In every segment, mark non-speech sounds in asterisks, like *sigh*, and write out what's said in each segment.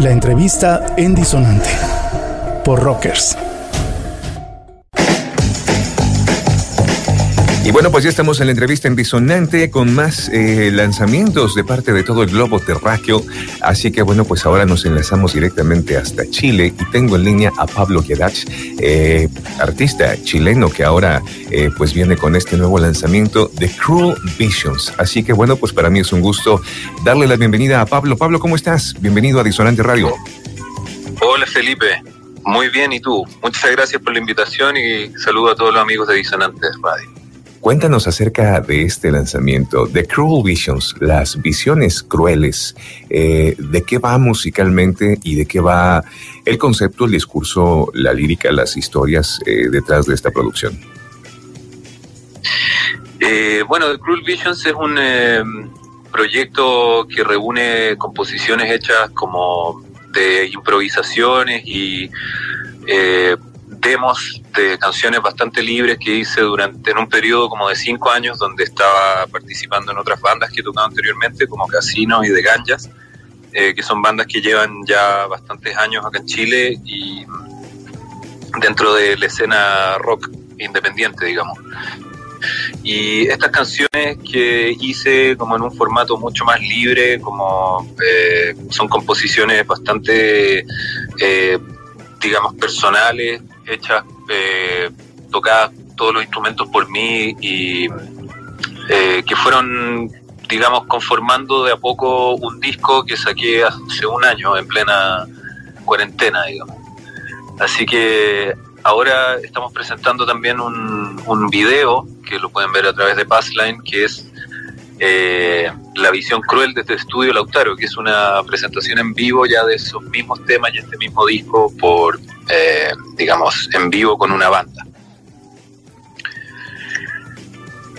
La entrevista en Disonante por Rockers. Y bueno, pues ya estamos en la entrevista en Disonante con más eh, lanzamientos de parte de todo el globo terráqueo. Así que bueno, pues ahora nos enlazamos directamente hasta Chile y tengo en línea a Pablo Guedach, eh, artista chileno que ahora eh, pues viene con este nuevo lanzamiento de Cruel Visions. Así que bueno, pues para mí es un gusto darle la bienvenida a Pablo. Pablo, ¿cómo estás? Bienvenido a Disonante Radio. Hola Felipe, muy bien, ¿y tú? Muchas gracias por la invitación y saludo a todos los amigos de Disonante Radio. Cuéntanos acerca de este lanzamiento, The Cruel Visions, las visiones crueles. Eh, ¿De qué va musicalmente y de qué va el concepto, el discurso, la lírica, las historias eh, detrás de esta producción? Eh, bueno, The Cruel Visions es un proyecto que reúne composiciones hechas como de improvisaciones y demos de canciones bastante libres que hice durante en un periodo como de cinco años donde estaba participando en otras bandas que he tocado anteriormente como Casino y The Ganjas eh, que son bandas que llevan ya bastantes años acá en Chile y dentro de la escena rock independiente digamos. Y estas canciones que hice como en un formato mucho más libre como eh, son composiciones bastante eh, digamos personales hechas, eh, tocadas todos los instrumentos por mí y eh, que fueron, digamos, conformando de a poco un disco que saqué hace un año en plena cuarentena, digamos. Así que ahora estamos presentando también un, un video que lo pueden ver a través de Passline, que es eh, La visión cruel de este estudio Lautaro, que es una presentación en vivo ya de esos mismos temas y este mismo disco por eh, digamos, en vivo con una banda.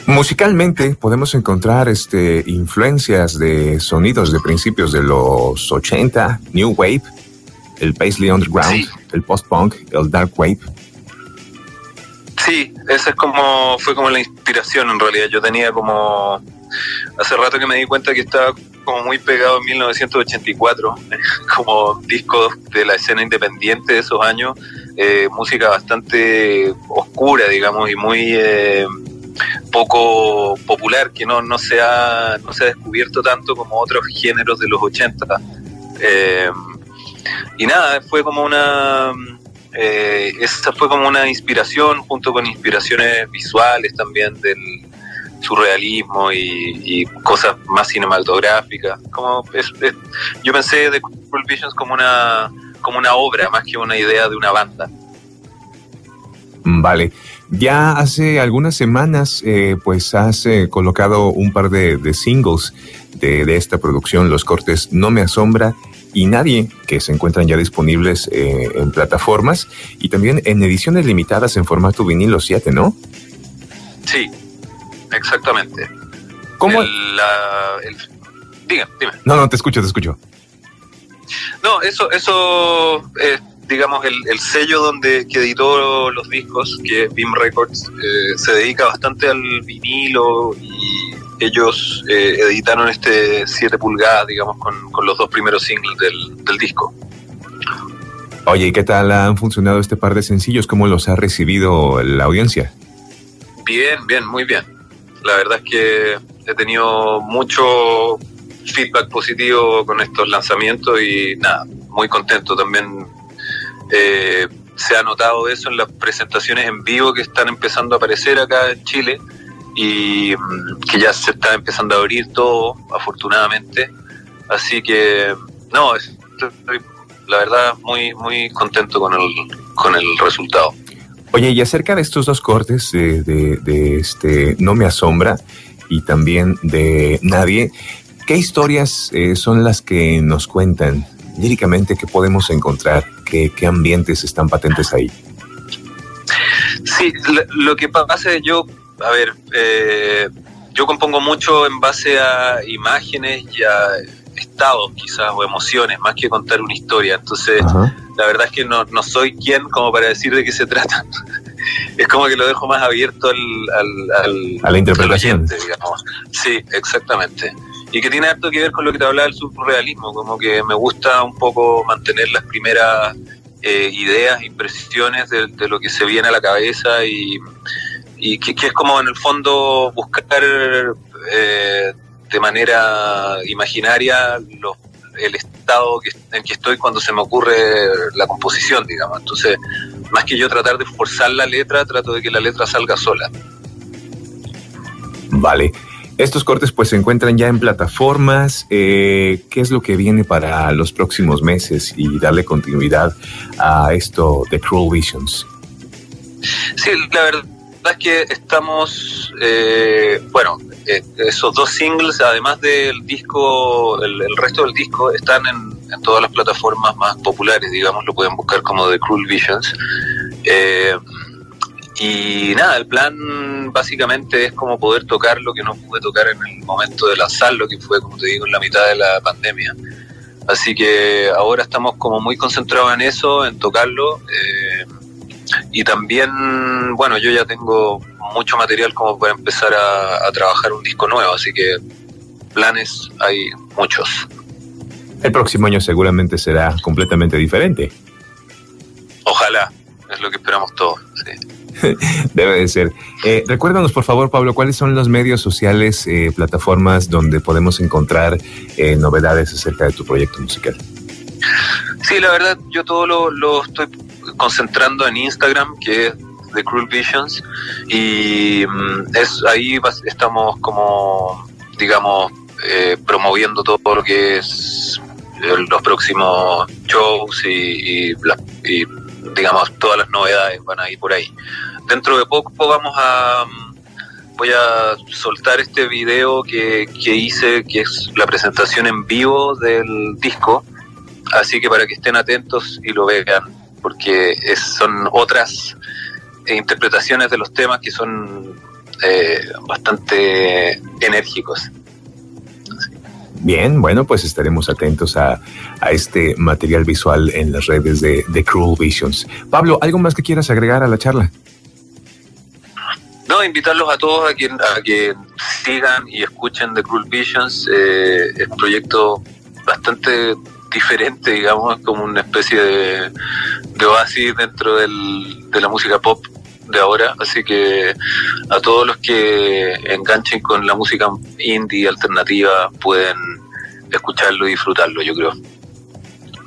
Musicalmente podemos encontrar este, influencias de sonidos de principios de los 80, New Wave, el Paisley Underground, el post-punk, el Dark Wave. Sí, esa es como, fue como la inspiración en realidad. Yo tenía como, hace rato que me di cuenta que estaba muy pegado en 1984, *laughs* como disco de la escena independiente de esos años, eh, música bastante oscura, digamos, y muy eh, poco popular, que no, no, se ha, no se ha descubierto tanto como otros géneros de los 80. Eh, y nada, fue como una... esa fue como una inspiración junto con inspiraciones visuales también del, surrealismo y, cosas más cinematográficas. Como yo pensé de Cruel Visions como una, como una obra más que una idea de una banda. Vale. Ya hace algunas semanas, eh, pues has eh, colocado un par de, singles de, esta producción, Los Cortes No Me Asombra y Nadie, que se encuentran ya disponibles eh, en plataformas y también en ediciones limitadas en formato vinilo 7, ¿no? Sí, exactamente. ¿Cómo? dime, No, no, te escucho, te escucho. No, eso, eso es, digamos, el, sello donde que editó los discos, que es Beam Records, eh, se dedica bastante al vinilo y ellos eh, editaron este 7 pulgadas, digamos, con, con, los dos primeros singles del, del disco. Oye, ¿y qué tal han funcionado este par de sencillos? ¿Cómo los ha recibido la audiencia? Bien, bien, muy bien la verdad es que he tenido mucho feedback positivo con estos lanzamientos y nada, muy contento también. Eh, se ha notado eso en las presentaciones en vivo que están empezando a aparecer acá en Chile y mm, que ya se está empezando a abrir todo, afortunadamente. Así que, no, estoy, la verdad, muy, muy contento con el, con el resultado. Oye, y acerca de estos dos cortes de, este No me asombra y también de Nadie, ¿qué historias eh, son las que nos cuentan líricamente, ¿qué podemos encontrar? ¿Qué, qué ambientes están patentes ahí? Sí, lo, que pasa es yo, a ver, eh, yo compongo mucho en base a imágenes y a estados quizás o emociones, más que contar una historia. Entonces, la verdad es que no, no soy quien como para decir de qué se trata. *laughs* es como que lo dejo más abierto al, al, a la interpretación. digamos. Sí, exactamente. Y que tiene harto que ver con lo que te hablaba del surrealismo, como que me gusta un poco mantener las primeras eh, ideas, impresiones de, de, lo que se viene a la cabeza y, y que, es como en el fondo buscar eh, de manera imaginaria el estado en que estoy cuando se me ocurre la composición, digamos. Entonces, más que yo tratar de forzar la letra, trato de que la letra salga sola. Vale. Estos cortes pues se encuentran ya en plataformas. Eh, ¿Qué es lo que viene para los próximos meses y darle continuidad a esto de Cruel Visions? Sí, la verdad es que estamos, eh, bueno, eh, esos dos singles, además del disco, el, resto del disco, están en, todas las plataformas más populares, digamos, lo pueden buscar como The Cruel Visions. Eh, y nada, el plan básicamente es como poder tocar lo que no pude tocar en el momento de lanzarlo, que fue, como te digo, en la mitad de la pandemia. Así que ahora estamos como muy concentrados en eso, en tocarlo. Eh, y también, bueno, yo ya tengo mucho material como para empezar a, trabajar un disco nuevo, así que planes hay muchos. El próximo año seguramente será completamente diferente. Ojalá, es lo que esperamos todos. *laughs* Debe de ser. Eh, recuérdanos, por favor, Pablo, cuáles son los medios sociales, eh, plataformas donde podemos encontrar eh, novedades acerca de tu proyecto musical. Sí, la verdad, yo todo lo, lo estoy concentrando en Instagram, que es The Cruel Visions, y mm, es ahí estamos como, digamos, eh, promoviendo todo lo que es eh, los próximos shows y, digamos todas las novedades van a ir por ahí. Dentro de poco vamos a mm, voy a soltar este video que, que hice, que es la presentación en vivo del disco, así que para que estén atentos y lo vean porque son otras eh, interpretaciones de los temas que son eh, bastante enérgicos. Bien, bueno, pues estaremos atentos a, este material visual en las redes de, de, Cruel Visions. Pablo, ¿algo más que quieras agregar a la charla? No, invitarlos a todos a que, a que sigan y escuchen The Cruel Visions, eh, es un proyecto bastante diferente, digamos, como una especie de, de oasis dentro del, de la música pop de ahora, así que a todos los que enganchen con la música indie alternativa pueden escucharlo y disfrutarlo, yo creo.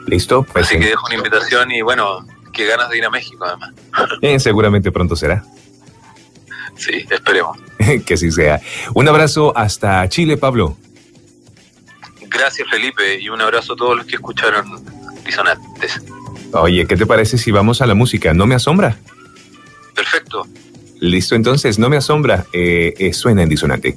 Listo. Pues así que dejo una invitación y bueno, qué ganas de ir a México además. *laughs* Eh, seguramente pronto será. Sí, esperemos. *laughs* que así sea. Un abrazo hasta Chile, Pablo. Gracias, Felipe, y un abrazo a todos los que escucharon Disonantes. Oye, ¿qué te parece si vamos a la música? ¿No me asombra? Perfecto. Listo, entonces, no me asombra. Eh, eh, suena en disonante.